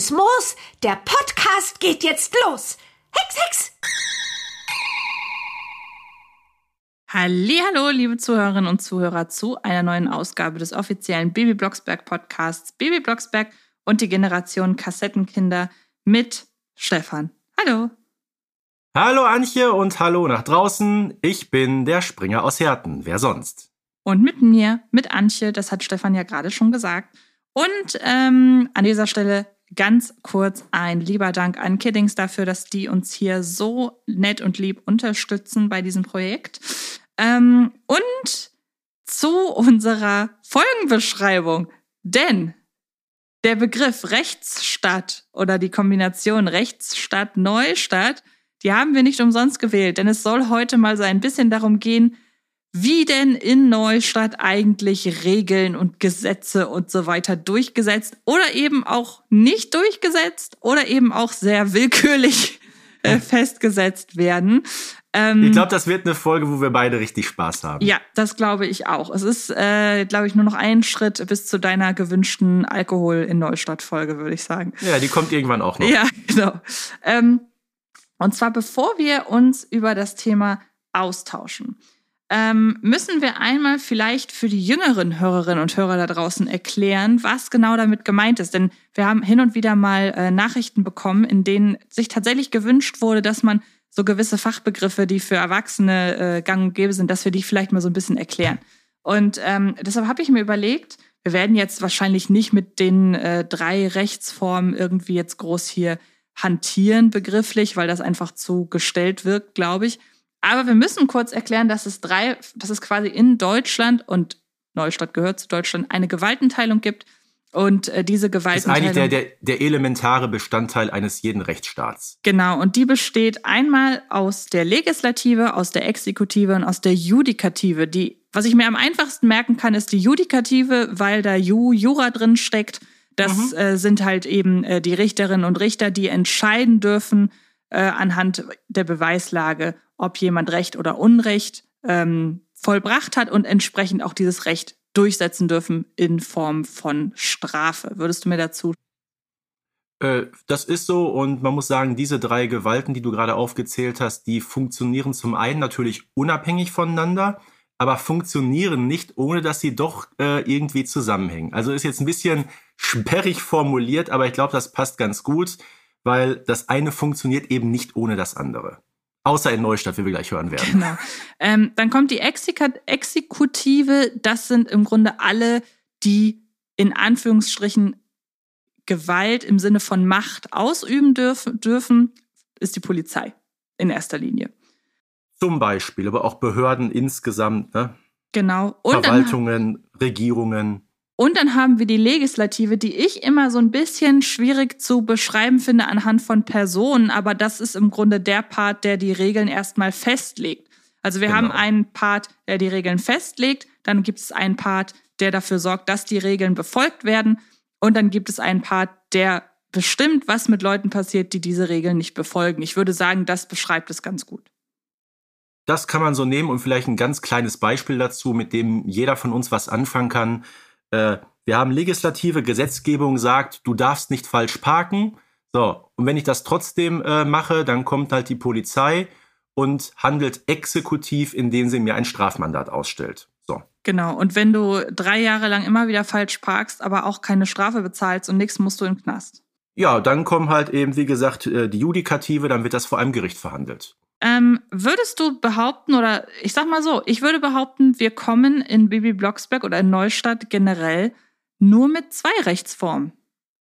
Grünes Moos, der Podcast geht jetzt los. Hex, Hex! Hallo, liebe Zuhörerinnen und Zuhörer zu einer neuen Ausgabe des offiziellen Baby Blocksberg Podcasts Baby Blocksberg und die Generation Kassettenkinder mit Stefan. Hallo. Hallo Antje und hallo nach draußen. Ich bin der Springer aus Herten. Wer sonst? Und mit mir, mit Antje, das hat Stefan ja gerade schon gesagt. Und ähm, an dieser Stelle ganz kurz ein lieber Dank an Kiddings dafür, dass die uns hier so nett und lieb unterstützen bei diesem Projekt. Ähm, und zu unserer Folgenbeschreibung. Denn der Begriff Rechtsstadt oder die Kombination Rechtsstadt Neustadt, die haben wir nicht umsonst gewählt, denn es soll heute mal so ein bisschen darum gehen, wie denn in Neustadt eigentlich Regeln und Gesetze und so weiter durchgesetzt oder eben auch nicht durchgesetzt oder eben auch sehr willkürlich äh, festgesetzt werden. Ähm, ich glaube, das wird eine Folge, wo wir beide richtig Spaß haben. Ja, das glaube ich auch. Es ist, äh, glaube ich, nur noch ein Schritt bis zu deiner gewünschten Alkohol in Neustadt-Folge, würde ich sagen. Ja, die kommt irgendwann auch noch. Ja, genau. Ähm, und zwar bevor wir uns über das Thema austauschen ähm, müssen wir einmal vielleicht für die jüngeren Hörerinnen und Hörer da draußen erklären, was genau damit gemeint ist. Denn wir haben hin und wieder mal äh, Nachrichten bekommen, in denen sich tatsächlich gewünscht wurde, dass man so gewisse Fachbegriffe, die für Erwachsene äh, gang und gäbe sind, dass wir die vielleicht mal so ein bisschen erklären. Und ähm, deshalb habe ich mir überlegt, wir werden jetzt wahrscheinlich nicht mit den äh, drei Rechtsformen irgendwie jetzt groß hier hantieren begrifflich, weil das einfach zu gestellt wirkt, glaube ich. Aber wir müssen kurz erklären, dass es drei, dass es quasi in Deutschland und Neustadt gehört zu Deutschland eine Gewaltenteilung gibt. Und äh, diese Gewaltenteilung. ist eigentlich der, der, der elementare Bestandteil eines jeden Rechtsstaats. Genau, und die besteht einmal aus der Legislative, aus der Exekutive und aus der Judikative. Die, was ich mir am einfachsten merken kann, ist die Judikative, weil da Ju, Jura drin steckt. Das mhm. äh, sind halt eben äh, die Richterinnen und Richter, die entscheiden dürfen äh, anhand der Beweislage, ob jemand Recht oder Unrecht ähm, vollbracht hat und entsprechend auch dieses Recht durchsetzen dürfen in Form von Strafe. Würdest du mir dazu? Äh, das ist so und man muss sagen, diese drei Gewalten, die du gerade aufgezählt hast, die funktionieren zum einen natürlich unabhängig voneinander, aber funktionieren nicht, ohne dass sie doch äh, irgendwie zusammenhängen. Also ist jetzt ein bisschen sperrig formuliert, aber ich glaube, das passt ganz gut, weil das eine funktioniert eben nicht ohne das andere. Außer in Neustadt, wie wir gleich hören werden. Genau. Ähm, dann kommt die Exekutive. Das sind im Grunde alle, die in Anführungsstrichen Gewalt im Sinne von Macht ausüben dürfen, dürfen ist die Polizei in erster Linie. Zum Beispiel, aber auch Behörden insgesamt. Ne? Genau. Und Verwaltungen, Regierungen. Und dann haben wir die Legislative, die ich immer so ein bisschen schwierig zu beschreiben finde anhand von Personen, aber das ist im Grunde der Part, der die Regeln erstmal festlegt. Also wir genau. haben einen Part, der die Regeln festlegt, dann gibt es einen Part, der dafür sorgt, dass die Regeln befolgt werden und dann gibt es einen Part, der bestimmt, was mit Leuten passiert, die diese Regeln nicht befolgen. Ich würde sagen, das beschreibt es ganz gut. Das kann man so nehmen und vielleicht ein ganz kleines Beispiel dazu, mit dem jeder von uns was anfangen kann äh, wir haben legislative Gesetzgebung sagt, du darfst nicht falsch parken. So, und wenn ich das trotzdem äh, mache, dann kommt halt die Polizei und handelt exekutiv, indem sie mir ein Strafmandat ausstellt. So. Genau, und wenn du drei Jahre lang immer wieder falsch parkst, aber auch keine Strafe bezahlst und nichts, musst du in den Knast. Ja, dann kommen halt eben, wie gesagt, äh, die Judikative, dann wird das vor einem Gericht verhandelt. Ähm, würdest du behaupten, oder ich sag mal so, ich würde behaupten, wir kommen in Bibi Blocksberg oder in Neustadt generell nur mit zwei Rechtsformen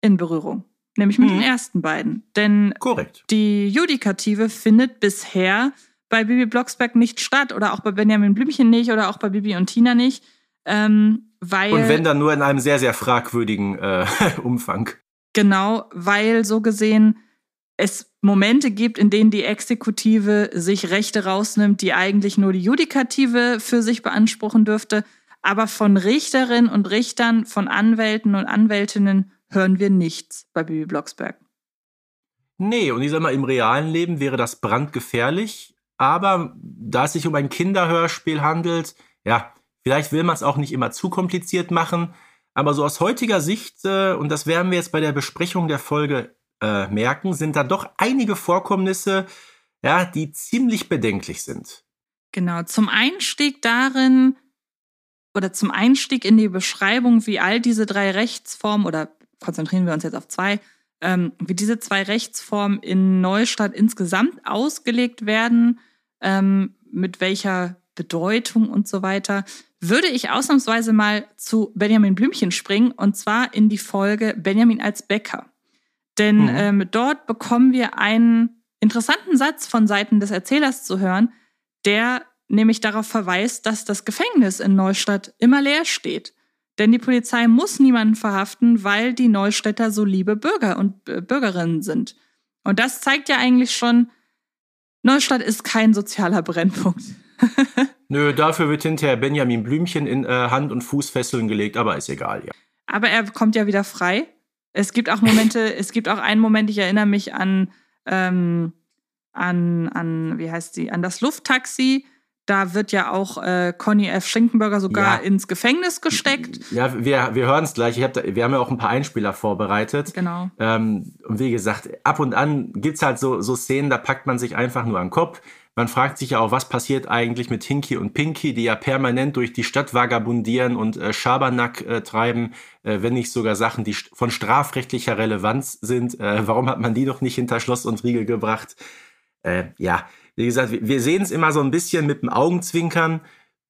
in Berührung. Nämlich mit mhm. den ersten beiden. Denn Korrekt. die Judikative findet bisher bei Bibi Blocksberg nicht statt oder auch bei Benjamin Blümchen nicht oder auch bei Bibi und Tina nicht. Ähm, weil, und wenn dann nur in einem sehr, sehr fragwürdigen äh, Umfang. Genau, weil so gesehen es Momente gibt, in denen die Exekutive sich Rechte rausnimmt, die eigentlich nur die Judikative für sich beanspruchen dürfte. Aber von Richterinnen und Richtern, von Anwälten und Anwältinnen hören wir nichts bei Bibi Blocksberg. Nee, und ich sag mal, im realen Leben wäre das brandgefährlich. Aber da es sich um ein Kinderhörspiel handelt, ja, vielleicht will man es auch nicht immer zu kompliziert machen. Aber so aus heutiger Sicht, äh, und das werden wir jetzt bei der Besprechung der Folge äh, merken, sind da doch einige Vorkommnisse, ja, die ziemlich bedenklich sind. Genau, zum Einstieg darin oder zum Einstieg in die Beschreibung, wie all diese drei Rechtsformen oder konzentrieren wir uns jetzt auf zwei, ähm, wie diese zwei Rechtsformen in Neustadt insgesamt ausgelegt werden, ähm, mit welcher Bedeutung und so weiter, würde ich ausnahmsweise mal zu Benjamin Blümchen springen und zwar in die Folge Benjamin als Bäcker. Denn mhm. ähm, dort bekommen wir einen interessanten Satz von Seiten des Erzählers zu hören, der nämlich darauf verweist, dass das Gefängnis in Neustadt immer leer steht. Denn die Polizei muss niemanden verhaften, weil die Neustädter so liebe Bürger und äh, Bürgerinnen sind. Und das zeigt ja eigentlich schon, Neustadt ist kein sozialer Brennpunkt. Nö, dafür wird hinterher Benjamin Blümchen in äh, Hand- und Fußfesseln gelegt, aber ist egal, ja. Aber er kommt ja wieder frei. Es gibt auch Momente, es gibt auch einen Moment, ich erinnere mich an, ähm, an, an, wie heißt sie, an das Lufttaxi, da wird ja auch äh, Conny F. Schinkenberger sogar ja. ins Gefängnis gesteckt. Ja, wir, wir hören es gleich. Ich hab da, wir haben ja auch ein paar Einspieler vorbereitet. Genau. Ähm, und wie gesagt, ab und an gibt's halt so, so Szenen, da packt man sich einfach nur an den Kopf. Man fragt sich ja auch, was passiert eigentlich mit Hinky und Pinky, die ja permanent durch die Stadt vagabundieren und äh, Schabernack äh, treiben, äh, wenn nicht sogar Sachen, die von strafrechtlicher Relevanz sind. Äh, warum hat man die noch nicht hinter Schloss und Riegel gebracht? Äh, ja, wie gesagt, wir sehen es immer so ein bisschen mit dem Augenzwinkern.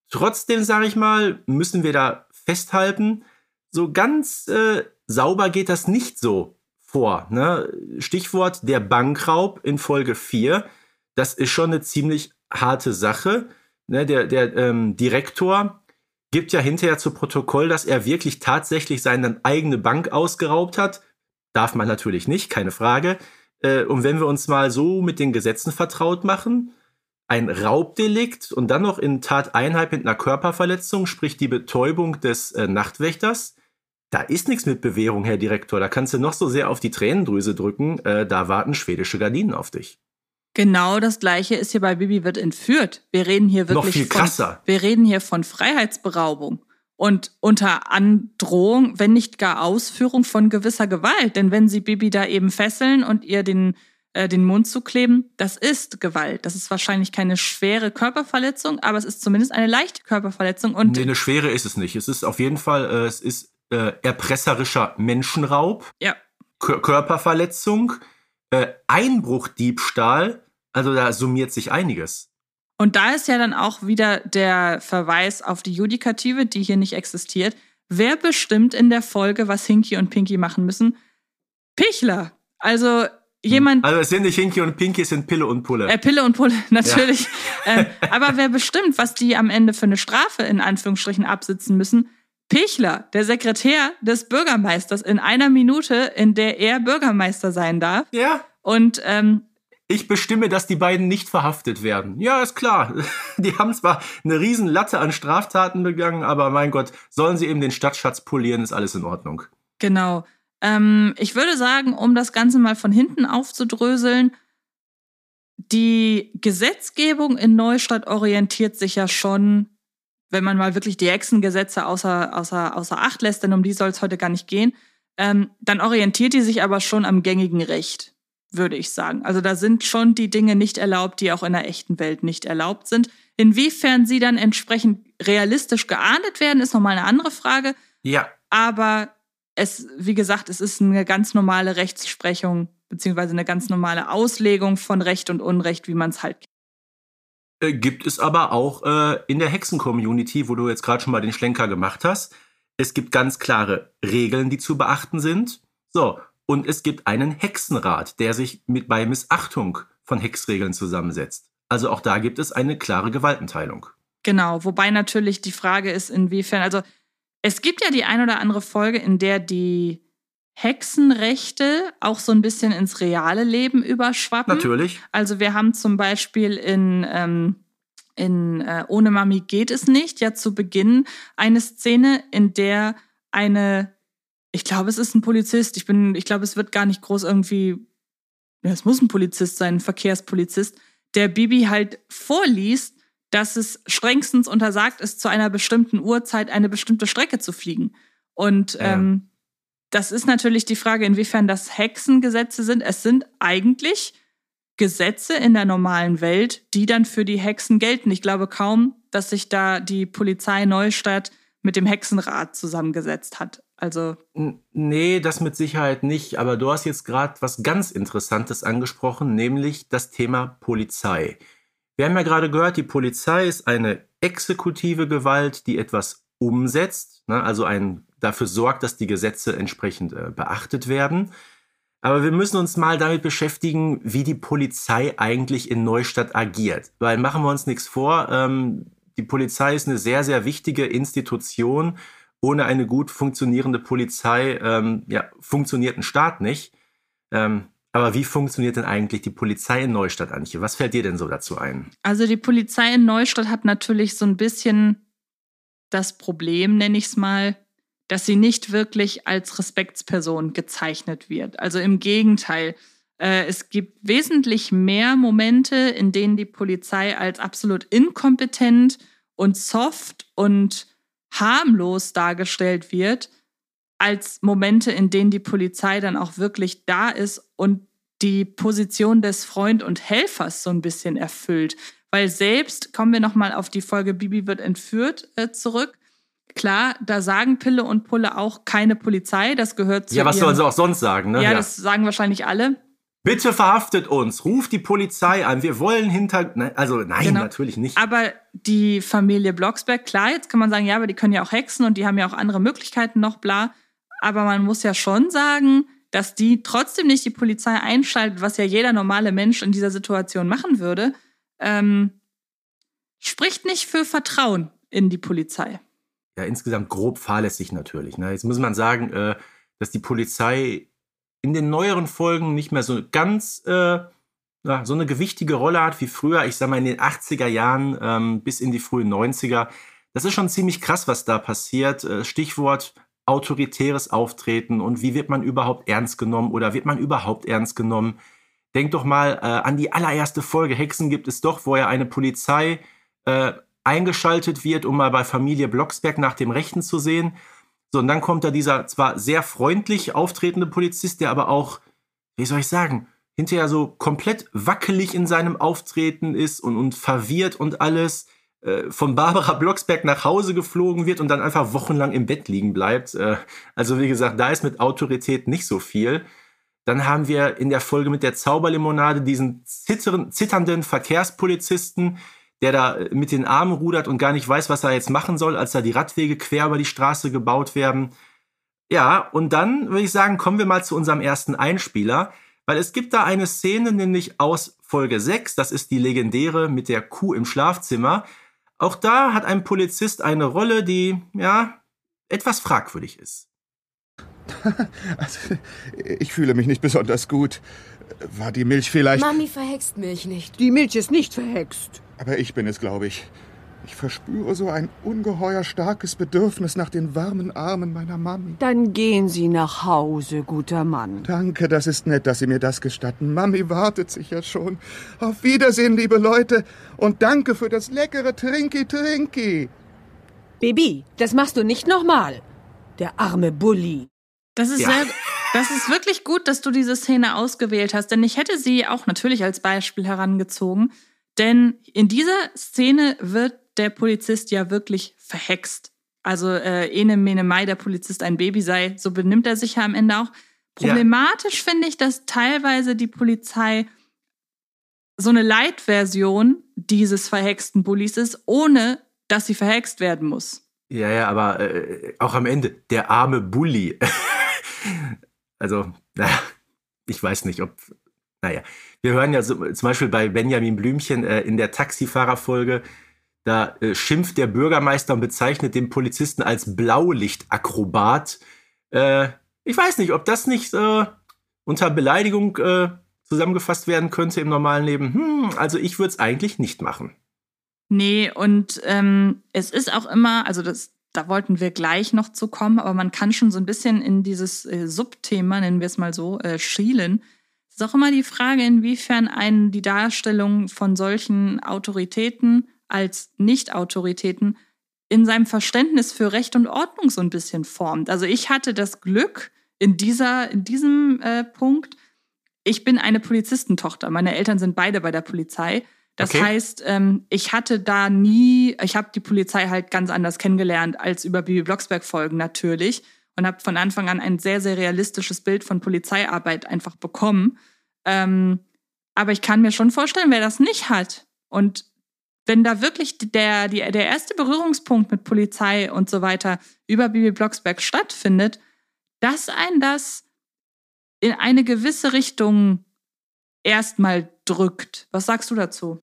Trotzdem, sage ich mal, müssen wir da festhalten, so ganz äh, sauber geht das nicht so vor. Ne? Stichwort der Bankraub in Folge 4. Das ist schon eine ziemlich harte Sache. Ne? Der, der ähm, Direktor gibt ja hinterher zu Protokoll, dass er wirklich tatsächlich seine eigene Bank ausgeraubt hat. Darf man natürlich nicht, keine Frage. Äh, und wenn wir uns mal so mit den Gesetzen vertraut machen, ein Raubdelikt und dann noch in Tateinheit mit einer Körperverletzung, sprich die Betäubung des äh, Nachtwächters, da ist nichts mit Bewährung, Herr Direktor. Da kannst du noch so sehr auf die Tränendrüse drücken. Äh, da warten schwedische Gardinen auf dich. Genau das gleiche ist hier bei Bibi wird entführt. Wir reden hier wirklich noch viel krasser. Von, wir reden hier von Freiheitsberaubung und unter Androhung, wenn nicht gar Ausführung von gewisser Gewalt. Denn wenn sie Bibi da eben fesseln und ihr den, äh, den Mund zukleben, das ist Gewalt. Das ist wahrscheinlich keine schwere Körperverletzung, aber es ist zumindest eine leichte Körperverletzung. Und nee, eine schwere ist es nicht. Es ist auf jeden Fall, äh, es ist äh, erpresserischer Menschenraub, ja. K Körperverletzung, äh, Einbruchdiebstahl. Also da summiert sich einiges. Und da ist ja dann auch wieder der Verweis auf die Judikative, die hier nicht existiert. Wer bestimmt in der Folge, was Hinky und Pinky machen müssen? Pichler. Also jemand. Also es sind nicht Hinky und Pinky, es sind Pille und Pulle. Äh, Pille und Pulle, natürlich. Ja. ähm, aber wer bestimmt, was die am Ende für eine Strafe in Anführungsstrichen absitzen müssen? Pichler, der Sekretär des Bürgermeisters, in einer Minute, in der er Bürgermeister sein darf. Ja. Und ähm, ich bestimme, dass die beiden nicht verhaftet werden. Ja, ist klar. Die haben zwar eine riesen Latte an Straftaten begangen, aber mein Gott, sollen sie eben den Stadtschatz polieren, ist alles in Ordnung. Genau. Ähm, ich würde sagen, um das Ganze mal von hinten aufzudröseln, die Gesetzgebung in Neustadt orientiert sich ja schon, wenn man mal wirklich die Hexengesetze außer, außer, außer Acht lässt, denn um die soll es heute gar nicht gehen, ähm, dann orientiert die sich aber schon am gängigen Recht würde ich sagen. Also da sind schon die Dinge nicht erlaubt, die auch in der echten Welt nicht erlaubt sind. Inwiefern sie dann entsprechend realistisch geahndet werden, ist nochmal eine andere Frage. Ja. Aber es, wie gesagt, es ist eine ganz normale Rechtsprechung beziehungsweise eine ganz normale Auslegung von Recht und Unrecht, wie man es halt äh, gibt es aber auch äh, in der Hexen-Community, wo du jetzt gerade schon mal den Schlenker gemacht hast. Es gibt ganz klare Regeln, die zu beachten sind. So, und es gibt einen Hexenrat, der sich mit bei Missachtung von Hexregeln zusammensetzt. Also auch da gibt es eine klare Gewaltenteilung. Genau, wobei natürlich die Frage ist, inwiefern, also es gibt ja die ein oder andere Folge, in der die Hexenrechte auch so ein bisschen ins reale Leben überschwappen. Natürlich. Also wir haben zum Beispiel in, ähm, in äh, Ohne Mami geht es nicht, ja zu Beginn eine Szene, in der eine ich glaube, es ist ein Polizist. Ich bin, ich glaube, es wird gar nicht groß irgendwie, ja, es muss ein Polizist sein, ein Verkehrspolizist, der Bibi halt vorliest, dass es strengstens untersagt ist, zu einer bestimmten Uhrzeit eine bestimmte Strecke zu fliegen. Und Ja. ähm, das ist natürlich die Frage, inwiefern das Hexengesetze sind. Es sind eigentlich Gesetze in der normalen Welt, die dann für die Hexen gelten. Ich glaube kaum, dass sich da die Polizei Neustadt mit dem Hexenrat zusammengesetzt hat. Also Nee, das mit Sicherheit nicht. Aber du hast jetzt gerade was ganz Interessantes angesprochen, nämlich das Thema Polizei. Wir haben ja gerade gehört, die Polizei ist eine exekutive Gewalt, die etwas umsetzt, ne, also ein, dafür sorgt, dass die Gesetze entsprechend äh, beachtet werden. Aber wir müssen uns mal damit beschäftigen, wie die Polizei eigentlich in Neustadt agiert. Weil machen wir uns nichts vor, ähm, die Polizei ist eine sehr, sehr wichtige Institution. Ohne eine gut funktionierende Polizei ähm, ja, funktioniert ein Staat nicht. Ähm, aber wie funktioniert denn eigentlich die Polizei in Neustadt, Antje? Was fällt dir denn so dazu ein? Also die Polizei in Neustadt hat natürlich so ein bisschen das Problem, nenne ich es mal, dass sie nicht wirklich als Respektsperson gezeichnet wird. Also im Gegenteil, äh, es gibt wesentlich mehr Momente, in denen die Polizei als absolut inkompetent und soft und harmlos dargestellt wird, als Momente, in denen die Polizei dann auch wirklich da ist und die Position des Freund und Helfers so ein bisschen erfüllt. Weil selbst, kommen wir nochmal auf die Folge Bibi wird entführt äh, zurück. Klar, da sagen Pille und Pulle auch keine Polizei, das gehört zu Ja, was sollen sie auch sonst sagen? Ne? Ja, das sagen wahrscheinlich alle. Bitte verhaftet uns, ruft die Polizei an, wir wollen hinter. Ne, also nein, Genau. natürlich nicht. Aber die Familie Blocksberg, klar, jetzt kann man sagen, ja, aber die können ja auch hexen und die haben ja auch andere Möglichkeiten noch, bla. Aber man muss ja schon sagen, dass die trotzdem nicht die Polizei einschaltet, was ja jeder normale Mensch in dieser Situation machen würde, ähm, spricht nicht für Vertrauen in die Polizei. ja, insgesamt grob fahrlässig natürlich. Ne? Jetzt muss man sagen, äh, dass die Polizei in den neueren Folgen nicht mehr so ganz äh, so eine gewichtige Rolle hat wie früher. Ich sag mal in den 80er Jahren ähm, bis in die frühen 90er. Das ist schon ziemlich krass, was da passiert. Äh, Stichwort autoritäres Auftreten und wie wird man überhaupt ernst genommen oder wird man überhaupt ernst genommen? Denk doch mal äh, an die allererste Folge Hexen gibt es doch, wo ja eine Polizei äh, eingeschaltet wird, um mal bei Familie Blocksberg nach dem Rechten zu sehen. So, und dann kommt da dieser zwar sehr freundlich auftretende Polizist, der aber auch, wie soll ich sagen, hinterher so komplett wackelig in seinem Auftreten ist und, und verwirrt und alles, äh, von Barbara Blocksberg nach Hause geflogen wird und dann einfach wochenlang im Bett liegen bleibt. Äh, also wie gesagt, da ist mit Autorität nicht so viel. Dann haben wir in der Folge mit der Zauberlimonade diesen zitternden Verkehrspolizisten, der da äh, mit den Armen rudert und gar nicht weiß, was er jetzt machen soll, als da die Radwege quer über die Straße gebaut werden. Ja, und dann würde ich sagen, kommen wir mal zu unserem ersten Einspieler, weil es gibt da eine Szene, nämlich aus Folge 6, das ist die legendäre mit der Kuh im Schlafzimmer. Auch da hat ein Polizist eine Rolle, die, ja, etwas fragwürdig ist. Also, ich fühle mich nicht besonders gut. War die Milch vielleicht... Mami verhext Milch nicht. Die Milch ist nicht verhext. Aber ich bin es, glaube ich. Ich verspüre so ein ungeheuer starkes Bedürfnis nach den warmen Armen meiner Mami. Dann gehen Sie nach Hause, guter Mann. Danke, das ist nett, dass Sie mir das gestatten. Mami wartet sicher schon. Auf Wiedersehen, liebe Leute. Und danke für das leckere Trinki-Trinki. Baby, das machst du nicht nochmal. Der arme Bulli. Das ist, Ja. sehr, das ist wirklich gut, dass du diese Szene ausgewählt hast, denn ich hätte sie auch natürlich als Beispiel herangezogen. Denn in dieser Szene wird der Polizist ja wirklich verhext. Also äh, Ene Mene Mai, der Polizist ein Baby sei, so benimmt er sich ja am Ende auch. Problematisch finde ich, dass teilweise die Polizei so eine Light-Version dieses verhexten Bullies ist, ohne dass sie verhext werden muss. Ja, ja, aber äh, auch am Ende, der arme Bully. also, naja, ich weiß nicht, ob. Naja, wir hören ja so, zum Beispiel bei Benjamin Blümchen äh, in der Taxifahrerfolge, da äh, schimpft der Bürgermeister und bezeichnet den Polizisten als Blaulichtakrobat. Äh, ich weiß nicht, ob das nicht äh, unter Beleidigung äh, zusammengefasst werden könnte im normalen Leben. Hm, also ich würde es eigentlich nicht machen. Nee, und ähm, es ist auch immer, also das, da wollten wir gleich noch zu kommen, aber man kann schon so ein bisschen in dieses äh, Subthema, nennen wir es mal so, äh, schielen. Es ist auch immer die Frage, inwiefern einen die Darstellung von solchen Autoritäten als Nicht-Autoritäten in seinem Verständnis für Recht und Ordnung so ein bisschen formt. Also ich hatte das Glück in dieser, in diesem äh, Punkt, ich bin eine Polizistentochter. Meine Eltern sind beide bei der Polizei. Das Okay. heißt, ähm, ich hatte da nie, ich habe die Polizei halt ganz anders kennengelernt als über Bibi Blocksberg Folgen natürlich und habe von Anfang an ein sehr, sehr realistisches Bild von Polizeiarbeit einfach bekommen. Ähm, aber ich kann mir schon vorstellen, wer das nicht hat und wenn da wirklich der, die, der erste Berührungspunkt mit Polizei und so weiter über Bibi Blocksberg stattfindet, dass ein das in eine gewisse Richtung erstmal drückt. Was sagst du dazu?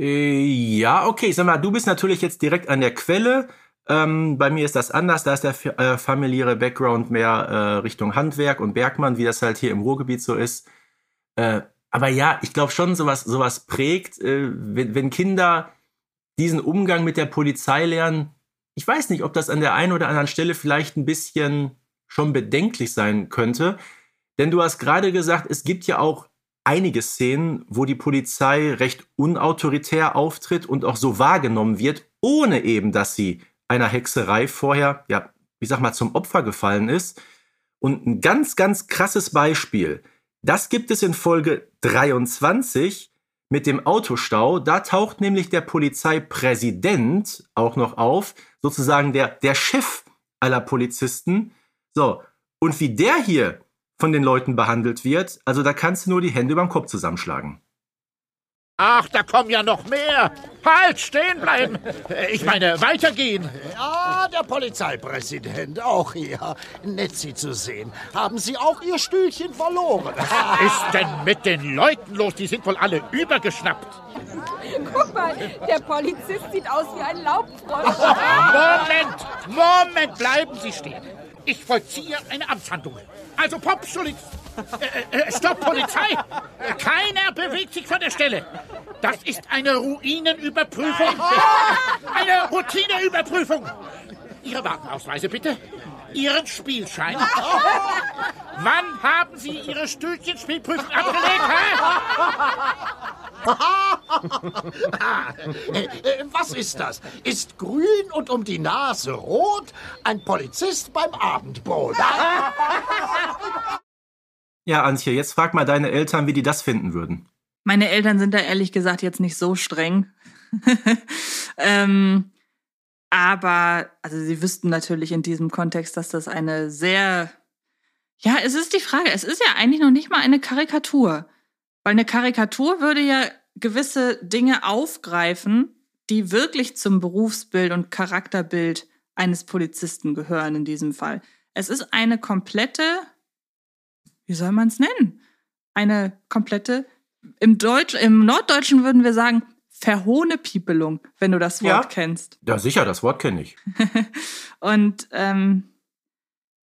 Äh, ja, okay. Sag mal, du bist natürlich jetzt direkt an der Quelle. Ähm, bei mir ist das anders. Da ist der äh, familiäre Background mehr äh, Richtung Handwerk und Bergmann, wie das halt hier im Ruhrgebiet so ist. Äh, aber ja, ich glaube schon, sowas, sowas prägt, äh, wenn, wenn Kinder diesen Umgang mit der Polizei lernen. Ich weiß nicht, ob das an der einen oder anderen Stelle vielleicht ein bisschen schon bedenklich sein könnte. Denn du hast gerade gesagt, es gibt ja auch einige Szenen, wo die Polizei recht unautoritär auftritt und auch so wahrgenommen wird, ohne eben, dass sie einer Hexerei vorher, ja, ich sag mal, zum Opfer gefallen ist. Und ein ganz, ganz krasses Beispiel, das gibt es in Folge 23 mit dem Autostau. Da taucht nämlich der Polizeipräsident auch noch auf, sozusagen der, der Chef aller Polizisten. So, und wie der hier von den Leuten behandelt wird, also da kannst du nur die Hände überm Kopf zusammenschlagen. Ach, da kommen ja noch mehr. Halt, stehen bleiben. Ich meine, weitergehen. Ah, der Polizeipräsident, auch hier. Nett, Sie zu sehen. Haben Sie auch Ihr Stühlchen verloren? Was ist denn mit den Leuten los? Die sind wohl alle übergeschnappt. Guck mal, der Polizist sieht aus wie ein Laubfrosch. Moment, Moment, bleiben Sie stehen. Ich vollziehe eine Amtshandlung. Also, Popschulitz. Äh, äh, stopp, Polizei! Äh, Keiner bewegt sich von der Stelle. Das ist eine Ruinenüberprüfung. Eine Routineüberprüfung. Ihre Wagenausweise bitte. Ihren Spielschein. Wann haben Sie Ihre Stühlchenspielprüfung abgelegt, hä? Äh, äh, Was ist das? Ist grün und um die Nase rot ein Polizist beim Abendbrot? Ja, Antje, jetzt frag mal deine Eltern, wie die das finden würden. Meine Eltern sind da ehrlich gesagt jetzt nicht so streng. ähm, aber, also sie wüssten natürlich in diesem Kontext, dass das eine sehr, ja, es ist die Frage, es ist ja eigentlich noch nicht mal eine Karikatur. Weil eine Karikatur würde ja gewisse Dinge aufgreifen, die wirklich zum Berufsbild und Charakterbild eines Polizisten gehören in diesem Fall. Es ist eine komplette, wie soll man es nennen? Eine komplette im Deutsch, im Norddeutschen würden wir sagen, Verhohnepiepelung, wenn du das Wort Ja. kennst. Ja, sicher, das Wort kenne ich. Und ähm,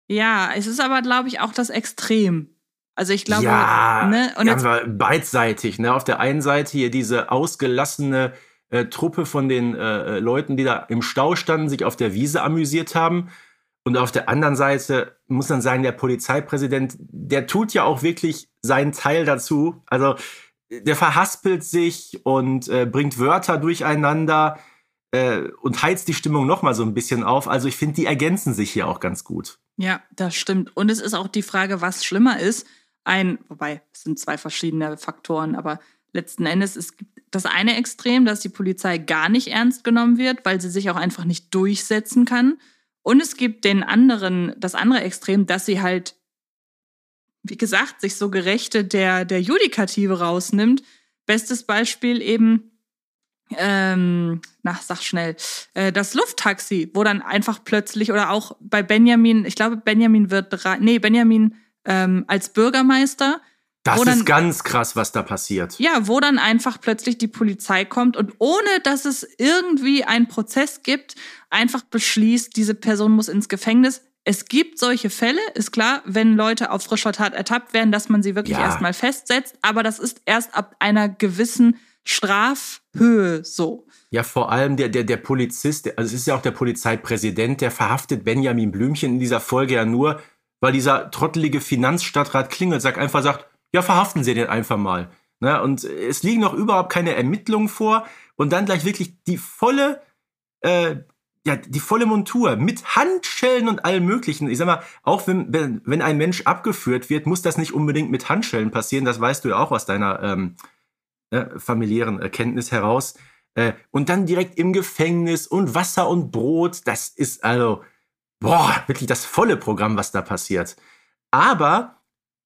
ja, es ist aber, glaube ich, auch das Extrem. Also ich glaube, ja, ne? Und jetzt, beidseitig. Ne? Auf der einen Seite hier diese ausgelassene äh, Truppe von den äh, äh, Leuten, die da im Stau standen, sich auf der Wiese amüsiert haben. Und auf der anderen Seite muss man sagen, der Polizeipräsident, der tut ja auch wirklich seinen Teil dazu. Also der verhaspelt sich und äh, bringt Wörter durcheinander äh, und heizt die Stimmung noch mal so ein bisschen auf. Also ich finde, die ergänzen sich hier auch ganz gut. ja, das stimmt. Und es ist auch die Frage, was schlimmer ist. Ein, wobei, es sind zwei verschiedene Faktoren, aber letzten Endes, es gibt das eine Extrem, dass die Polizei gar nicht ernst genommen wird, weil sie sich auch einfach nicht durchsetzen kann. Und es gibt den anderen, das andere Extrem, dass sie halt, wie gesagt, sich so Gerechte der, der Judikative rausnimmt. Bestes Beispiel eben, ähm, na, sag schnell, äh, das Lufttaxi, wo dann einfach plötzlich, oder auch bei Benjamin, ich glaube, Benjamin wird, nee, Benjamin ähm, als Bürgermeister, Das dann- ist ganz krass, was da passiert. ja, wo dann einfach plötzlich die Polizei kommt und ohne dass es irgendwie einen Prozess gibt, einfach beschließt, diese Person muss ins Gefängnis. Es gibt solche Fälle, ist klar, wenn Leute auf frischer Tat ertappt werden, dass man sie wirklich Ja. erstmal festsetzt, aber das ist erst ab einer gewissen Strafhöhe so. Ja, vor allem der, der, der Polizist, also es ist ja auch der Polizeipräsident, der verhaftet Benjamin Blümchen in dieser Folge ja nur, weil dieser trottelige Finanzstadtrat Klingelsack einfach sagt, ja, verhaften Sie den einfach mal. Ne? Und es liegen noch überhaupt keine Ermittlungen vor und dann gleich wirklich die volle äh, ja, die volle Montur mit Handschellen und allem möglichen. Ich sag mal, auch wenn, wenn, ein Mensch abgeführt wird, muss das nicht unbedingt mit Handschellen passieren. Das weißt du ja auch aus deiner ähm, äh, familiären Erkenntnis heraus. Äh, und dann direkt im Gefängnis und Wasser und Brot. Das ist also, boah, wirklich das volle Programm, was da passiert. Aber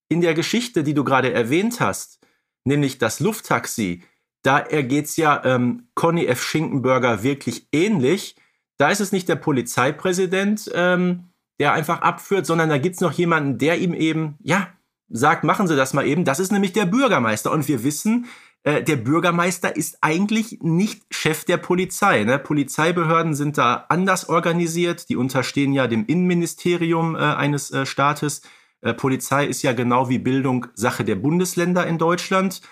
in der Geschichte, die du gerade erwähnt hast, nämlich das Lufttaxi, da ergeht's ja ähm, Conny F. Schinkenberger wirklich ähnlich. Da ist es nicht der Polizeipräsident, ähm, der einfach abführt, sondern da gibt's noch jemanden, der ihm eben, ja, sagt, machen Sie das mal eben. Das ist nämlich der Bürgermeister. Und wir wissen, äh, der Bürgermeister ist eigentlich nicht Chef der Polizei. Ne? Polizeibehörden sind da anders organisiert. Die unterstehen ja dem Innenministerium äh, eines äh, Staates. Äh, Polizei ist ja genau wie Bildung Sache der Bundesländer in Deutschland.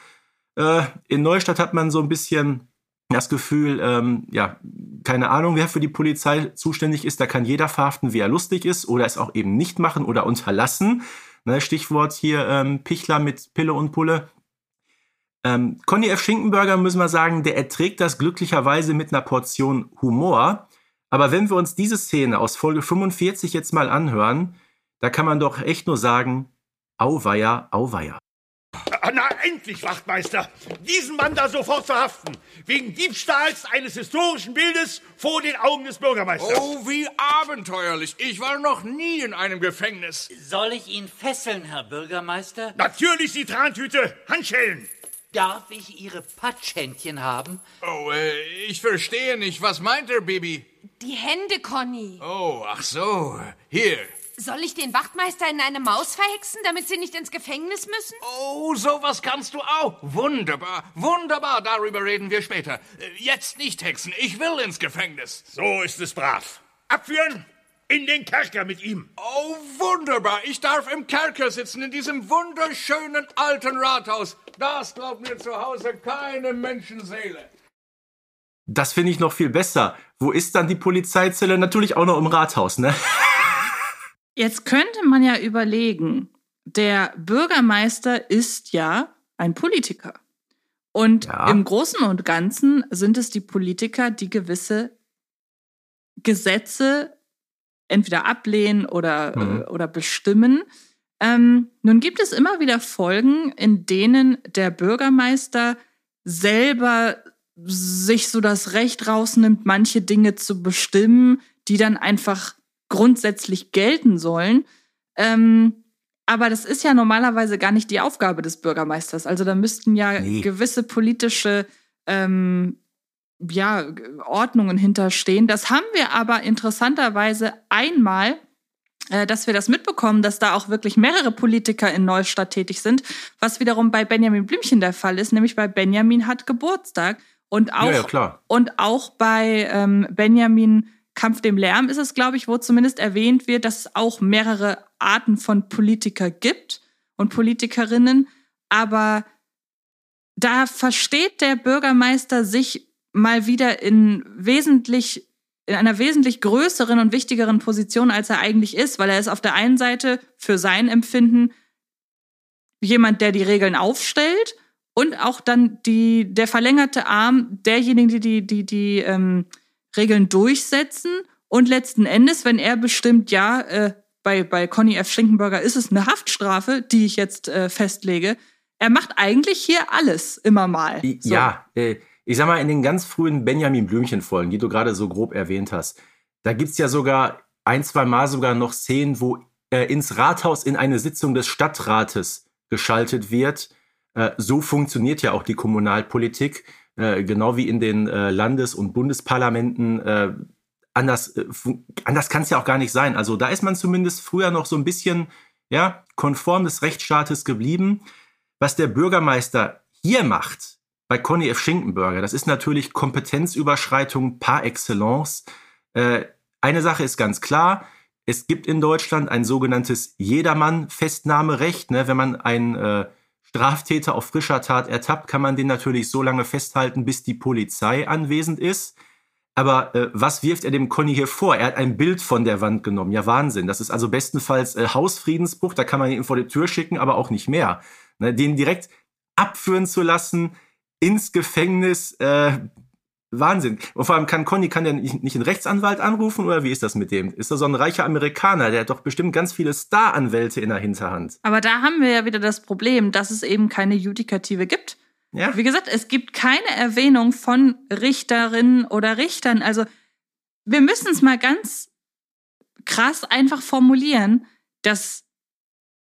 Äh, in Neustadt hat man so ein bisschen das Gefühl, ähm, ja, keine Ahnung, wer für die Polizei zuständig ist. Da kann jeder verhaften, wie er lustig ist oder es auch eben nicht machen oder unterlassen. Ne, Stichwort hier ähm, Pichler mit Pille und Pulle. Ähm, Conny F. Schinkenberger, müssen wir sagen, der erträgt das glücklicherweise mit einer Portion Humor. Aber wenn wir uns diese Szene aus Folge 45 jetzt mal anhören, da kann man doch echt nur sagen, auweia, auweia. Ah, Na, endlich, Wachtmeister! Diesen Mann da sofort verhaften! Wegen Diebstahls eines historischen Bildes vor den Augen des Bürgermeisters! Oh, wie abenteuerlich. Ich war noch nie in einem Gefängnis. Soll ich ihn fesseln, Herr Bürgermeister? Natürlich die Trantüte! Handschellen! Darf ich Ihre Patschhändchen haben? Oh, äh, ich verstehe nicht. Was meint er, Bibi? Die Hände, Conny. Oh, ach so. Hier. Soll ich den Wachtmeister in eine Maus verhexen, damit sie nicht ins Gefängnis müssen? Oh, sowas kannst du auch. Wunderbar, wunderbar. Darüber reden wir später. Äh, Jetzt nicht hexen. Ich will ins Gefängnis. So ist es brav. Abführen! In den Kerker mit ihm! Oh, wunderbar. Ich darf im Kerker sitzen, in diesem wunderschönen alten Rathaus. Das glaubt mir zu Hause keine Menschenseele. Das finde ich noch viel besser. Wo ist dann die Polizeizelle? Natürlich auch noch im Rathaus, ne? Jetzt könnte man ja überlegen, der Bürgermeister ist ja ein Politiker. Und Ja. im Großen und Ganzen sind es die Politiker, die gewisse Gesetze entweder ablehnen oder, Mhm. oder bestimmen. Ähm, nun gibt es immer wieder Folgen, in denen der Bürgermeister selber sich so das Recht rausnimmt, manche Dinge zu bestimmen, die dann einfach grundsätzlich gelten sollen. Ähm, aber das ist ja normalerweise gar nicht die Aufgabe des Bürgermeisters. Also da müssten ja Nee. gewisse politische ähm, ja, Ordnungen hinterstehen. Das haben wir aber interessanterweise einmal, äh, dass wir das mitbekommen, dass da auch wirklich mehrere Politiker in Neustadt tätig sind, was wiederum bei Benjamin Blümchen der Fall ist, nämlich bei Benjamin hat Geburtstag und auch ja, ja, und auch bei ähm, Benjamin Kampf dem Lärm ist es, glaube ich, wo zumindest erwähnt wird, dass es auch mehrere Arten von Politiker gibt und Politikerinnen. Aber da versteht der Bürgermeister sich mal wieder in wesentlich in einer wesentlich größeren und wichtigeren Position, als er eigentlich ist, weil er ist auf der einen Seite für sein Empfinden jemand, der die Regeln aufstellt und auch dann die, der verlängerte Arm derjenigen, die die, die, die ähm, Regeln durchsetzen. Und letzten Endes, wenn er bestimmt, ja, äh, bei, bei Conny F. Schinkenberger ist es eine Haftstrafe, die ich jetzt äh, festlege. Er macht eigentlich hier alles immer mal. So. Ja, äh, ich sag mal, in den ganz frühen Benjamin Blümchen-Folgen, die du gerade so grob erwähnt hast, da gibt's ja sogar ein, zwei Mal sogar noch Szenen, wo äh, ins Rathaus in eine Sitzung des Stadtrates geschaltet wird. Äh, so funktioniert ja auch die Kommunalpolitik, äh, genau wie in den äh, Landes- und Bundesparlamenten. Äh, anders äh, anders kann es ja auch gar nicht sein. Also da ist man zumindest früher noch so ein bisschen ja, konform des Rechtsstaates geblieben. Was der Bürgermeister hier macht, bei Conny F. Schinkenberger, das ist natürlich Kompetenzüberschreitung par excellence. Äh, eine Sache ist ganz klar, es gibt in Deutschland ein sogenanntes Jedermann-Festnahmerecht. Ne? Wenn man äh, Straftäter auf frischer Tat ertappt, kann man den natürlich so lange festhalten, bis die Polizei anwesend ist. Aber äh, was wirft er dem Conny hier vor? Er hat ein Bild von der Wand genommen. Ja, Wahnsinn. Das ist also bestenfalls äh, Hausfriedensbruch. Da kann man ihn vor die Tür schicken, aber auch nicht mehr. Ne, den direkt abführen zu lassen ins Gefängnis, äh, Wahnsinn. Und vor allem kann Conny, kann der nicht nicht einen Rechtsanwalt anrufen oder wie ist das mit dem? Ist er so ein reicher Amerikaner, der hat doch bestimmt ganz viele Star-Anwälte in der Hinterhand. Aber da haben wir ja wieder das Problem, dass es eben keine Judikative gibt. Ja. Wie gesagt, es gibt keine Erwähnung von Richterinnen oder Richtern. Also wir müssen es mal ganz krass einfach formulieren. Das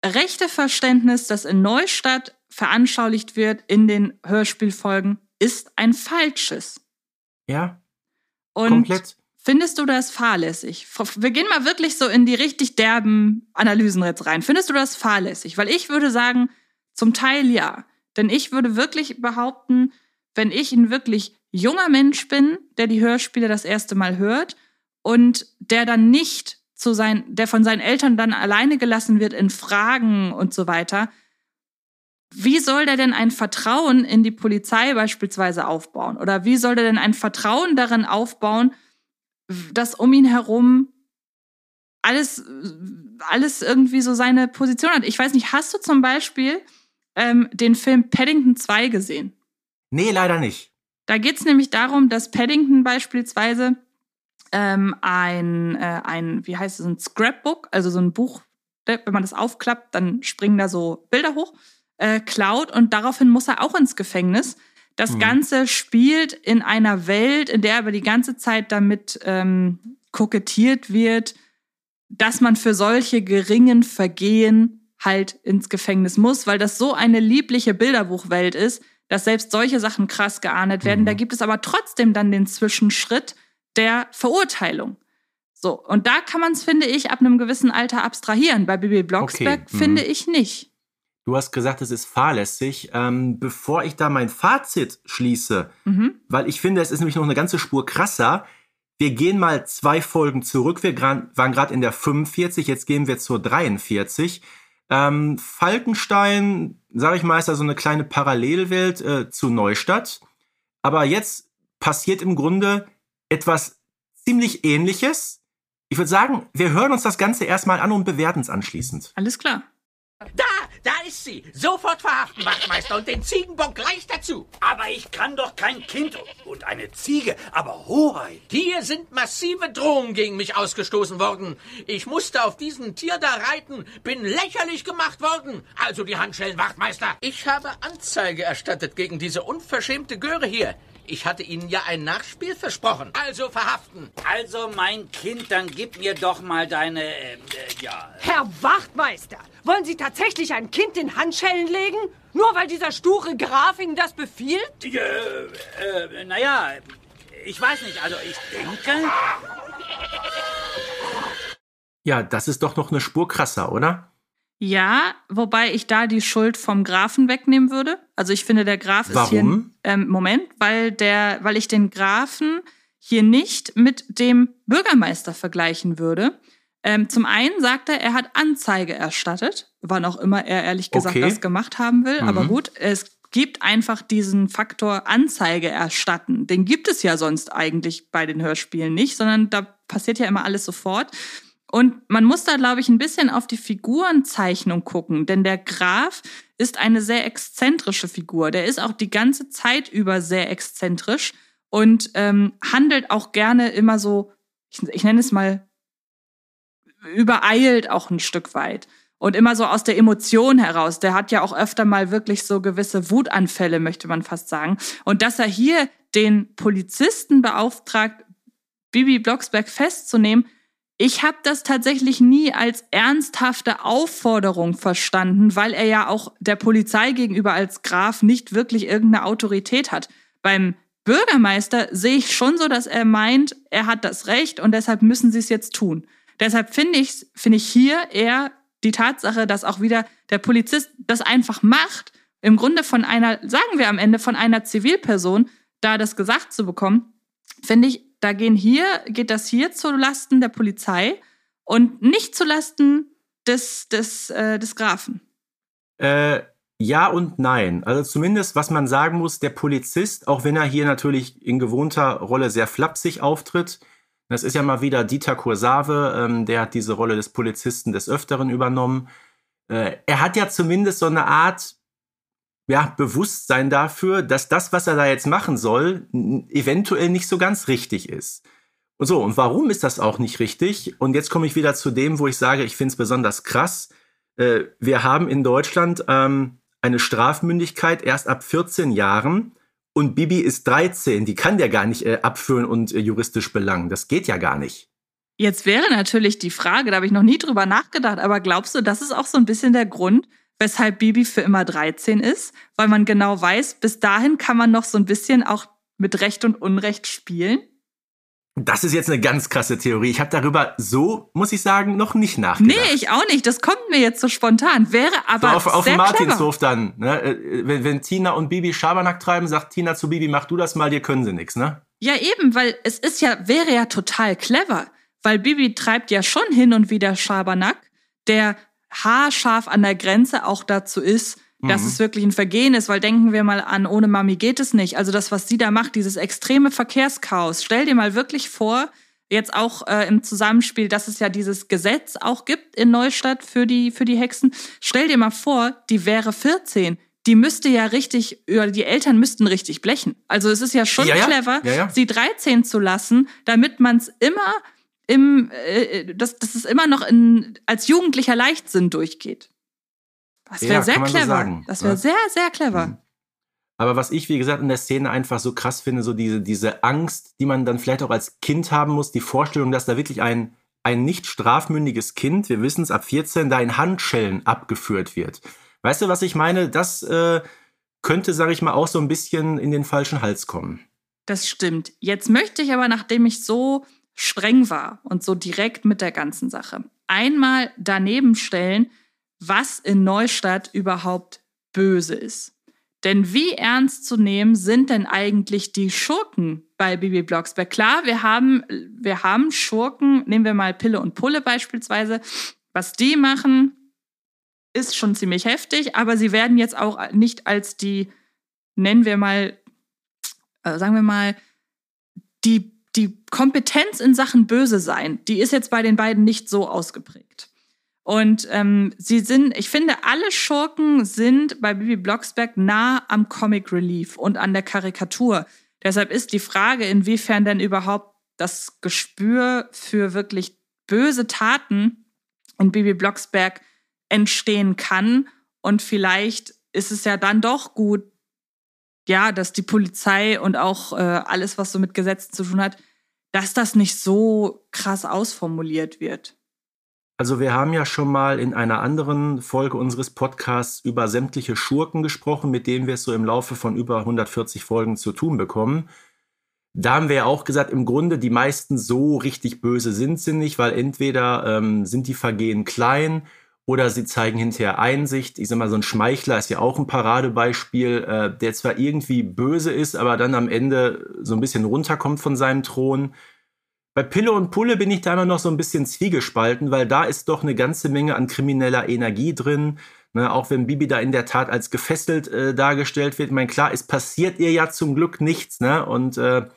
rechte Verständnis, das in Neustadt veranschaulicht wird in den Hörspielfolgen, ist ein falsches. Ja, Und komplett. findest du das fahrlässig? Wir gehen mal wirklich so in die richtig derben Analysen jetzt rein. Findest du das fahrlässig? Weil ich würde sagen, zum Teil ja. Denn ich würde wirklich behaupten, wenn ich ein wirklich junger Mensch bin, der die Hörspiele das erste Mal hört und der dann nicht zu sein, der von seinen Eltern dann alleine gelassen wird in Fragen und so weiter, wie soll der denn ein Vertrauen in die Polizei beispielsweise aufbauen? Oder wie soll der denn ein Vertrauen darin aufbauen, dass um ihn herum alles, alles irgendwie so seine Position hat? Ich weiß nicht, hast du zum Beispiel ähm, den Film Paddington 2 gesehen? Nee, leider nicht. Da geht es nämlich darum, dass Paddington beispielsweise ähm, ein, äh, ein, wie heißt es, ein Scrapbook, also so ein Buch, wenn man das aufklappt, dann springen da so Bilder hoch äh, klaut und daraufhin muss er auch ins Gefängnis. Das Mhm. Ganze spielt in einer Welt, in der aber die ganze Zeit damit ähm, kokettiert wird, dass man für solche geringen Vergehen halt ins Gefängnis muss, weil das so eine liebliche Bilderbuchwelt ist, dass selbst solche Sachen krass geahndet werden. Mhm. Da gibt es aber trotzdem dann den Zwischenschritt der Verurteilung. So, und da kann man es, finde ich, ab einem gewissen Alter abstrahieren. Bei Bibi Blocksberg Okay, mhm. finde ich nicht. Du hast gesagt, es ist fahrlässig. Ähm, bevor ich da mein Fazit schließe, Mhm. weil ich finde, es ist nämlich noch eine ganze Spur krasser. Wir gehen mal zwei Folgen zurück. Wir gran- waren gerade in der 45, jetzt gehen wir zur 43. Ähm, Falkenstein, sage ich mal, ist da so eine kleine Parallelwelt äh, zu Neustadt. Aber jetzt passiert im Grunde etwas ziemlich ähnliches. Ich würde sagen, wir hören uns das Ganze erstmal an und bewerten es anschließend. Alles klar. Da, da ist sie. Sofort verhaften, Wachtmeister, und den Ziegenbock gleich dazu. Aber ich kann doch kein Kind und eine Ziege, aber Hoheit. Hier sind massive Drohungen gegen mich ausgestoßen worden. Ich musste auf diesen Tier da reiten, bin lächerlich gemacht worden. Also die Handschellen, Wachtmeister. Ich habe Anzeige erstattet gegen diese unverschämte Göre hier. Ich hatte Ihnen ja ein Nachspiel versprochen. Also verhaften. Also, mein Kind, dann gib mir doch mal deine, äh, äh, ja. Herr Wachtmeister, wollen Sie tatsächlich ein Kind in Handschellen legen? Nur weil dieser sture Graf Ihnen das befiehlt? Äh, äh, naja, ich weiß nicht, also ich denke. Ja, das ist doch noch eine Spur krasser, oder? Ja, wobei ich da die Schuld vom Grafen wegnehmen würde. Also ich finde, der Graf ist hier. Warum? Ähm, Moment, weil der, weil ich den Grafen hier nicht mit dem Bürgermeister vergleichen würde. Ähm, zum einen sagt er, er hat Anzeige erstattet, wann auch immer er ehrlich gesagt Okay. das gemacht haben will. Aber Mhm. gut, es gibt einfach diesen Faktor Anzeige erstatten. Den gibt es ja sonst eigentlich bei den Hörspielen nicht, sondern da passiert ja immer alles sofort. Und man muss da, glaube ich, ein bisschen auf die Figurenzeichnung gucken, denn der Graf ist eine sehr exzentrische Figur. Der ist auch die ganze Zeit über sehr exzentrisch und ähm, handelt auch gerne immer so, ich, ich nenne es mal, übereilt auch ein Stück weit. Und immer so aus der Emotion heraus. Der hat ja auch öfter mal wirklich so gewisse Wutanfälle, möchte man fast sagen. Und dass er hier den Polizisten beauftragt, Bibi Blocksberg festzunehmen, ich habe das tatsächlich nie als ernsthafte Aufforderung verstanden, weil er ja auch der Polizei gegenüber als Graf nicht wirklich irgendeine Autorität hat. Beim Bürgermeister sehe ich schon so, dass er meint, er hat das Recht und deshalb müssen sie es jetzt tun. Deshalb finde ich, finde ich hier eher die Tatsache, dass auch wieder der Polizist das einfach macht, im Grunde von einer, sagen wir am Ende, von einer Zivilperson, da das gesagt zu bekommen, finde ich, da gehen hier, geht das hier zu Lasten der Polizei und nicht zu Lasten des, des, äh, des Grafen. Äh, ja und nein. Also zumindest, was man sagen muss, der Polizist, auch wenn er hier natürlich in gewohnter Rolle sehr flapsig auftritt, das ist ja mal wieder Dieter Kursave, ähm, der hat diese Rolle des Polizisten des Öfteren übernommen. Äh, er hat ja zumindest so eine Art ja, Bewusstsein dafür, dass das, was er da jetzt machen soll, eventuell nicht so ganz richtig ist. Und so, und warum ist das auch nicht richtig? Und jetzt komme ich wieder zu dem, wo ich sage, ich finde es besonders krass. Äh, wir haben in Deutschland ähm, eine Strafmündigkeit erst ab 14 Jahren und Bibi ist 13. Die kann der gar nicht äh, abführen und äh, juristisch belangen. Das geht ja gar nicht. Jetzt wäre natürlich die Frage, da habe ich noch nie drüber nachgedacht, aber glaubst du, das ist auch so ein bisschen der Grund, weshalb Bibi für immer 13 ist? Weil man genau weiß, bis dahin kann man noch so ein bisschen auch mit Recht und Unrecht spielen? Das ist jetzt eine ganz krasse Theorie. Ich habe darüber so, muss ich sagen, noch nicht nachgedacht. Nee, ich auch nicht. Das kommt mir jetzt so spontan. Wäre aber. So auf, auf dem Martinshof dann. Ne? Äh, wenn, wenn Tina und Bibi Schabernack treiben, sagt Tina zu Bibi, mach du das mal, dir können sie nichts, ne? Ja, eben, weil es ist ja, wäre ja total clever. Weil Bibi treibt ja schon hin und wieder Schabernack, der haarscharf an der Grenze auch dazu ist, dass mhm. es wirklich ein Vergehen ist, weil denken wir mal an, ohne Mami geht es nicht. Also das, was sie da macht, dieses extreme Verkehrschaos. Stell dir mal wirklich vor, jetzt auch äh, im Zusammenspiel, dass es ja dieses Gesetz auch gibt in Neustadt für die, für die Hexen. Stell dir mal vor, die wäre 14. Die müsste ja richtig, die Eltern müssten richtig blechen. Also es ist ja schon ja. clever, ja, ja. sie 13 zu lassen, damit man es immer im, äh, dass, dass es immer noch in, als jugendlicher Leichtsinn durchgeht. Das wäre Ja, sehr so clever. sagen, das wäre ne? sehr, sehr clever. Mhm. Aber was ich, wie gesagt, in der Szene einfach so krass finde, so diese, diese Angst, die man dann vielleicht auch als Kind haben muss, die Vorstellung, dass da wirklich ein, ein nicht strafmündiges Kind, wir wissen es, ab 14, da in Handschellen abgeführt wird. Weißt du, was ich meine? Das äh, könnte, sage ich mal, auch so ein bisschen in den falschen Hals kommen. Das stimmt. Jetzt möchte ich aber, nachdem ich so streng war und so direkt mit der ganzen Sache, einmal daneben stellen, was in Neustadt überhaupt böse ist. Denn wie ernst zu nehmen sind denn eigentlich die Schurken bei Bibi Blocksberg? Klar, wir haben, wir haben Schurken, nehmen wir mal Pille und Pulle beispielsweise. Was die machen, ist schon ziemlich heftig, aber sie werden jetzt auch nicht als die, nennen wir mal, äh, sagen wir mal, die, die Kompetenz in Sachen Böse sein, die ist jetzt bei den beiden nicht so ausgeprägt. Und ähm, sie sind, ich finde, alle Schurken sind bei Bibi Blocksberg nah am Comic Relief und an der Karikatur. Deshalb ist die Frage, inwiefern denn überhaupt das Gespür für wirklich böse Taten in Bibi Blocksberg entstehen kann. Und vielleicht ist es ja dann doch gut, ja, dass die Polizei und auch äh, alles, was so mit Gesetzen zu tun hat, dass das nicht so krass ausformuliert wird. Also wir haben ja schon mal in einer anderen Folge unseres Podcasts über sämtliche Schurken gesprochen, mit denen wir es so im Laufe von über 140 Folgen zu tun bekommen. Da haben wir ja auch gesagt, im Grunde die meisten so richtig böse sind sie nicht, weil entweder ähm, sind die Vergehen klein oder sie zeigen hinterher Einsicht. Ich sag mal, so ein Schmeichler ist ja auch ein Paradebeispiel, äh, der zwar irgendwie böse ist, aber dann am Ende so ein bisschen runterkommt von seinem Thron. Bei Pille und Pulle bin ich da immer noch so ein bisschen zwiegespalten, weil da ist doch eine ganze Menge an krimineller Energie drin. Ne, auch wenn Bibi da in der Tat als gefesselt äh, dargestellt wird. Ich meine, klar, es passiert ihr ja zum Glück nichts, ne? Und äh,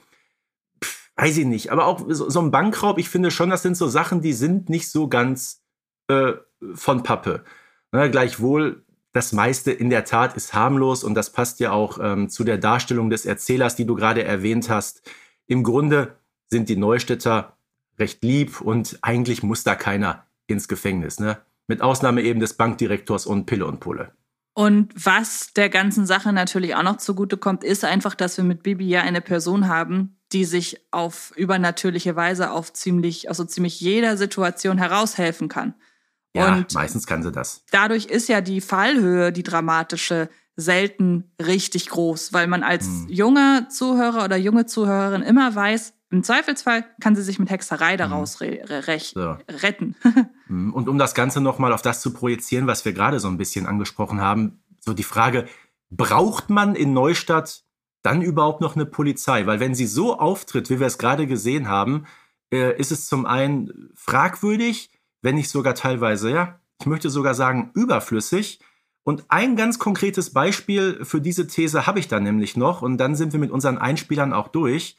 pff, weiß ich nicht. Aber auch so, so ein Bankraub, ich finde schon, das sind so Sachen, die sind nicht so ganz äh, von Pappe. Ne, gleichwohl, das meiste in der Tat ist harmlos und das passt ja auch ähm, zu der Darstellung des Erzählers, die du gerade erwähnt hast. Im Grunde sind die Neustädter recht lieb und eigentlich muss da keiner ins Gefängnis, ne? Mit Ausnahme eben des Bankdirektors und Pille und Pulle. Und was der ganzen Sache natürlich auch noch zugutekommt, ist einfach, dass wir mit Bibi ja eine Person haben, die sich auf übernatürliche Weise auf ziemlich, also ziemlich jeder Situation heraushelfen kann. Ja, Und meistens kann sie das. dadurch ist ja die Fallhöhe, die dramatische, selten richtig groß, weil man als Hm. junger Zuhörer oder junge Zuhörerin immer weiß, im Zweifelsfall kann sie sich mit Hexerei daraus re re rech- So. retten. Mhm. Und um das Ganze nochmal auf das zu projizieren, was wir gerade so ein bisschen angesprochen haben, so die Frage, braucht man in Neustadt dann überhaupt noch eine Polizei? Weil wenn sie so auftritt, wie wir es gerade gesehen haben, äh, ist es zum einen fragwürdig, wenn nicht sogar teilweise, ja, ich möchte sogar sagen, überflüssig. Und ein ganz konkretes Beispiel für diese These habe ich da nämlich noch, und dann sind wir mit unseren Einspielern auch durch.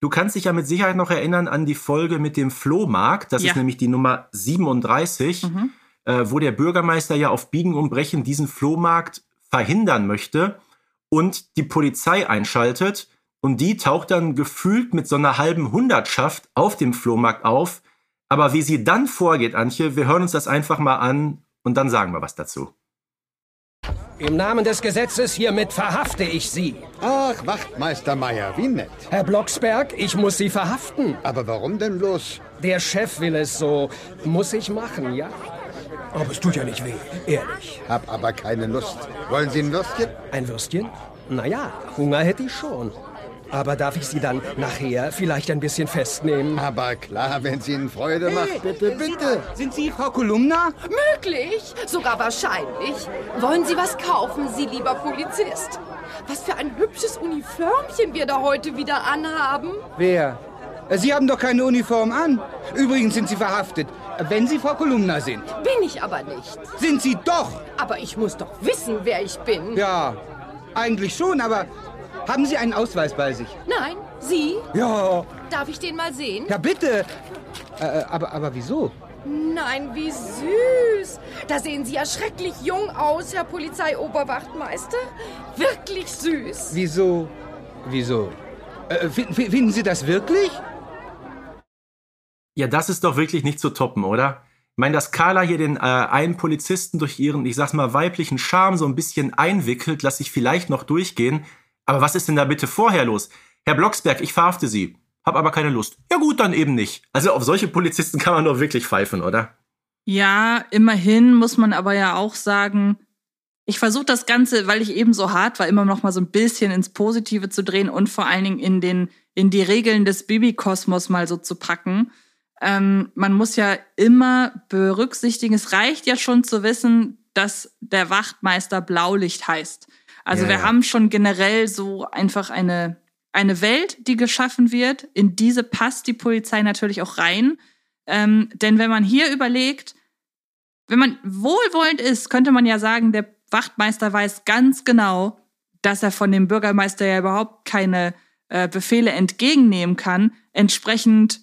Du kannst dich ja mit Sicherheit noch erinnern an die Folge mit dem Flohmarkt. Das Ja. ist nämlich die Nummer 37, Mhm. äh, wo der Bürgermeister ja auf Biegen und Brechen diesen Flohmarkt verhindern möchte und die Polizei einschaltet und die taucht dann gefühlt mit so einer halben Hundertschaft auf dem Flohmarkt auf. Aber wie sie dann vorgeht, Antje, wir hören uns das einfach mal an und dann sagen wir was dazu. Im Namen des Gesetzes hiermit verhafte ich Sie. Ach, Wachtmeister Meier, wie nett. Herr Blocksberg, ich muss Sie verhaften. Aber warum denn bloß? Der Chef will es so. Muss ich machen, ja? Aber es tut ja nicht weh, ehrlich. Hab aber keine Lust. Wollen Sie ein Würstchen? Ein Würstchen? Naja, Hunger hätte ich schon. Aber darf ich Sie dann nachher vielleicht ein bisschen festnehmen? Aber klar, wenn es Ihnen Freude macht. Hey, bitte, bitte. Sind Sie Frau Kolumna? Möglich, sogar wahrscheinlich. Wollen Sie was kaufen, Sie lieber Polizist? Was für ein hübsches Uniformchen wir da heute wieder anhaben. Wer? Sie haben doch keine Uniform an. Übrigens sind Sie verhaftet, wenn Sie Frau Kolumna sind. Bin ich aber nicht. Sind Sie doch! Aber ich muss doch wissen, wer ich bin. Ja, eigentlich schon, aber haben Sie einen Ausweis bei sich? Nein, Sie? Ja. Darf ich den mal sehen? Ja, bitte. Äh, aber, aber wieso? Nein, wie süß. Da sehen Sie ja schrecklich jung aus, Herr Polizeioberwachtmeister. Wirklich süß. Wieso? Wieso? Äh, finden Sie das wirklich? Ja, das ist doch wirklich nicht zu toppen, oder? Ich meine, dass Carla hier den äh, einen Polizisten durch ihren, ich sag's mal, weiblichen Charme so ein bisschen einwickelt, lasse ich vielleicht noch durchgehen. Aber was ist denn da bitte vorher los? Herr Blocksberg, ich verhafte Sie. Hab aber keine Lust. Ja gut, dann eben nicht. Also auf solche Polizisten kann man doch wirklich pfeifen, oder? Ja, immerhin muss man aber ja auch sagen, ich versuche das Ganze, weil ich eben so hart war, immer noch mal so ein bisschen ins Positive zu drehen und vor allen Dingen in den in die Regeln des Bibi-Kosmos mal so zu packen. Ähm, man muss ja immer berücksichtigen, es reicht ja schon zu wissen, dass der Wachtmeister Blaulicht heißt. Also Ja, wir ja. haben schon generell so einfach eine, eine Welt, die geschaffen wird. In diese passt die Polizei natürlich auch rein. Ähm, denn wenn man hier überlegt, wenn man wohlwollend ist, könnte man ja sagen, der Wachtmeister weiß ganz genau, dass er von dem Bürgermeister ja überhaupt keine äh, Befehle entgegennehmen kann. Entsprechend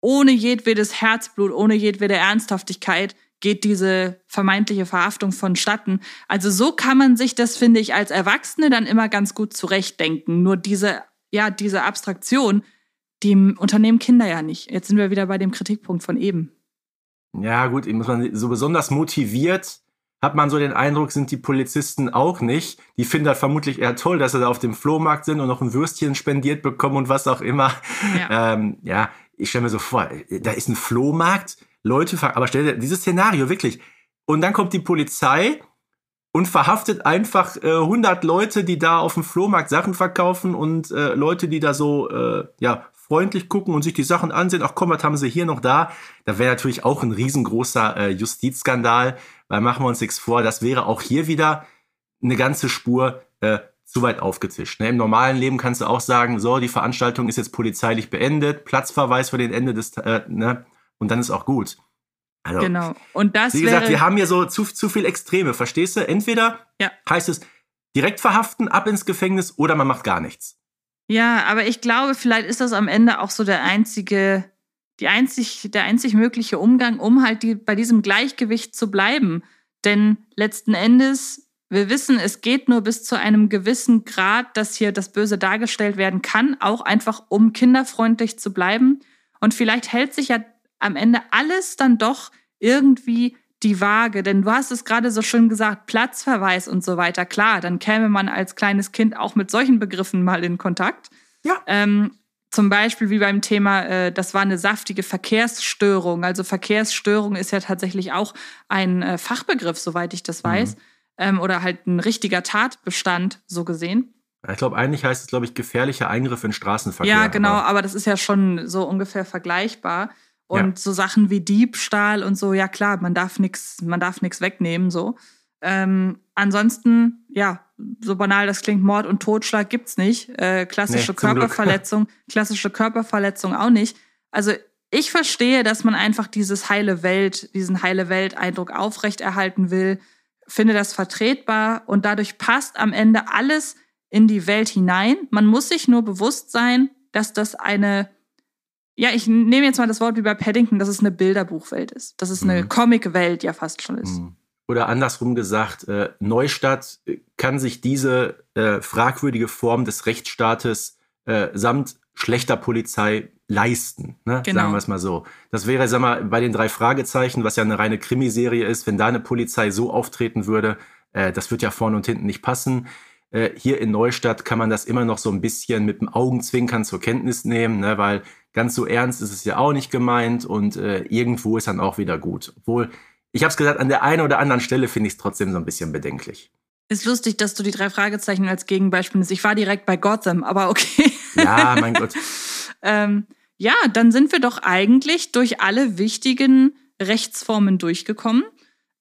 ohne jedwedes Herzblut, ohne jedwede Ernsthaftigkeit geht diese vermeintliche Verhaftung vonstatten. Also so kann man sich das, finde ich, als Erwachsene dann immer ganz gut zurechtdenken. Nur diese, ja, diese Abstraktion, die unternehmen Kinder ja nicht. Jetzt sind wir wieder bei dem Kritikpunkt von eben. Ja, gut, muss man so besonders motiviert hat man so den Eindruck, sind die Polizisten auch nicht. Die finden das vermutlich eher toll, dass sie da auf dem Flohmarkt sind und noch ein Würstchen spendiert bekommen und was auch immer. Ja, ähm, ja ich stelle mir so vor, da ist ein Flohmarkt, Leute, ver- aber stell dir dieses Szenario wirklich. Und dann kommt die Polizei und verhaftet einfach äh, 100 Leute, die da auf dem Flohmarkt Sachen verkaufen und äh, Leute, die da so äh, ja freundlich gucken und sich die Sachen ansehen. Ach komm, was haben sie hier noch da? Da wäre natürlich auch ein riesengroßer äh, Justizskandal, weil machen wir uns nichts vor, das wäre auch hier wieder eine ganze Spur äh, zu weit aufgetischt. Ne? Im normalen Leben kannst du auch sagen, so, die Veranstaltung ist jetzt polizeilich beendet, Platzverweis für den Ende des, äh, ne? Und dann ist auch gut. Also, Genau. Und das wie gesagt, wir haben hier so zu, zu viel Extreme, verstehst du? Entweder Ja. heißt es direkt verhaften, ab ins Gefängnis oder man macht gar nichts. Ja, aber ich glaube, vielleicht ist das am Ende auch so der einzige, die einzig, der einzig mögliche Umgang, um halt die, bei diesem Gleichgewicht zu bleiben. Denn letzten Endes, wir wissen, es geht nur bis zu einem gewissen Grad, dass hier das Böse dargestellt werden kann, auch einfach um kinderfreundlich zu bleiben. Und vielleicht hält sich ja am Ende alles dann doch irgendwie die Waage. Denn du hast es gerade so schön gesagt, Platzverweis und so weiter. Klar, dann käme man als kleines Kind auch mit solchen Begriffen mal in Kontakt. Ja. Ähm, zum Beispiel wie beim Thema, äh, das war eine saftige Verkehrsstörung. Also Verkehrsstörung ist ja tatsächlich auch ein äh, Fachbegriff, soweit ich das weiß. Ähm, oder halt ein richtiger Tatbestand, so gesehen. Ich glaube, eigentlich heißt es, glaube ich, gefährlicher Eingriff in Straßenverkehr. Ja, genau, aber- aber das ist ja schon so ungefähr vergleichbar. Und Ja. so Sachen wie Diebstahl und so, ja klar, man darf nichts, man darf nichts wegnehmen, so. Ähm, ansonsten, ja, so banal das klingt, Mord und Totschlag gibt's nicht. Äh, klassische Nee. Körperverletzung, klassische Körperverletzung auch nicht. Also ich verstehe, dass man einfach dieses heile Welt, diesen heile Welt-Eindruck aufrechterhalten will, finde das vertretbar und dadurch passt am Ende alles in die Welt hinein. Man muss sich nur bewusst sein, dass das eine, ja, ich nehme jetzt mal das Wort wie bei Paddington, dass es eine Bilderbuchwelt ist, dass es eine Mhm. Comicwelt ja fast schon ist. Mhm. oder andersrum gesagt, äh, Neustadt kann sich diese äh, fragwürdige Form des Rechtsstaates äh, samt schlechter Polizei leisten, ne? Genau. sagen wir es mal so. Das wäre, sag mal, bei den drei Fragezeichen, was ja eine reine Krimiserie ist, wenn da eine Polizei so auftreten würde, äh, das wird ja vorne und hinten nicht passen. Äh, hier in Neustadt kann man das immer noch so ein bisschen mit dem Augenzwinkern zur Kenntnis nehmen, ne? weil ganz so ernst ist es ja auch nicht gemeint und äh, irgendwo ist dann auch wieder gut. Obwohl, ich habe es gesagt, an der einen oder anderen Stelle finde ich es trotzdem so ein bisschen bedenklich. Ist lustig, dass du die drei Fragezeichen als Gegenbeispiel nimmst. Ich war direkt bei Gotham, aber okay. Ja, mein Gott. ähm, ja, dann sind wir doch eigentlich durch alle wichtigen Rechtsformen durchgekommen.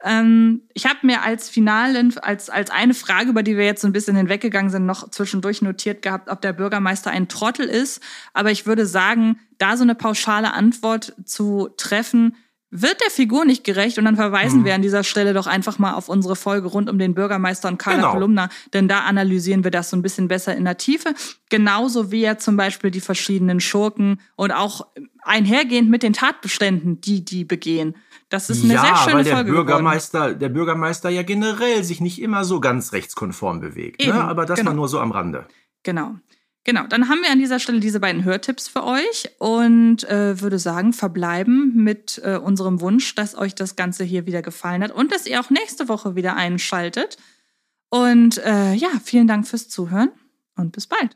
Ähm, ich habe mir als finalen, als, als eine Frage, über die wir jetzt so ein bisschen hinweggegangen sind, noch zwischendurch notiert gehabt, ob der Bürgermeister ein Trottel ist. Aber ich würde sagen, da so eine pauschale Antwort zu treffen, wird der Figur nicht gerecht und dann verweisen Mhm. wir an dieser Stelle doch einfach mal auf unsere Folge rund um den Bürgermeister und Carla Genau. Kolumna, denn da analysieren wir das so ein bisschen besser in der Tiefe. Genauso wie ja zum Beispiel die verschiedenen Schurken und auch einhergehend mit den Tatbeständen, die die begehen. Das ist eine ja, sehr schöne weil der Folge geworden. Bürgermeister, der Bürgermeister ja generell sich nicht immer so ganz rechtskonform bewegt. Eben, ne? Aber das genau. mal nur so am Rande. Genau. Genau, dann haben wir an dieser Stelle diese beiden Hörtipps für euch und äh, würde sagen, verbleiben mit äh, unserem Wunsch, dass euch das Ganze hier wieder gefallen hat und dass ihr auch nächste Woche wieder einschaltet. Und äh, ja, vielen Dank fürs Zuhören und bis bald.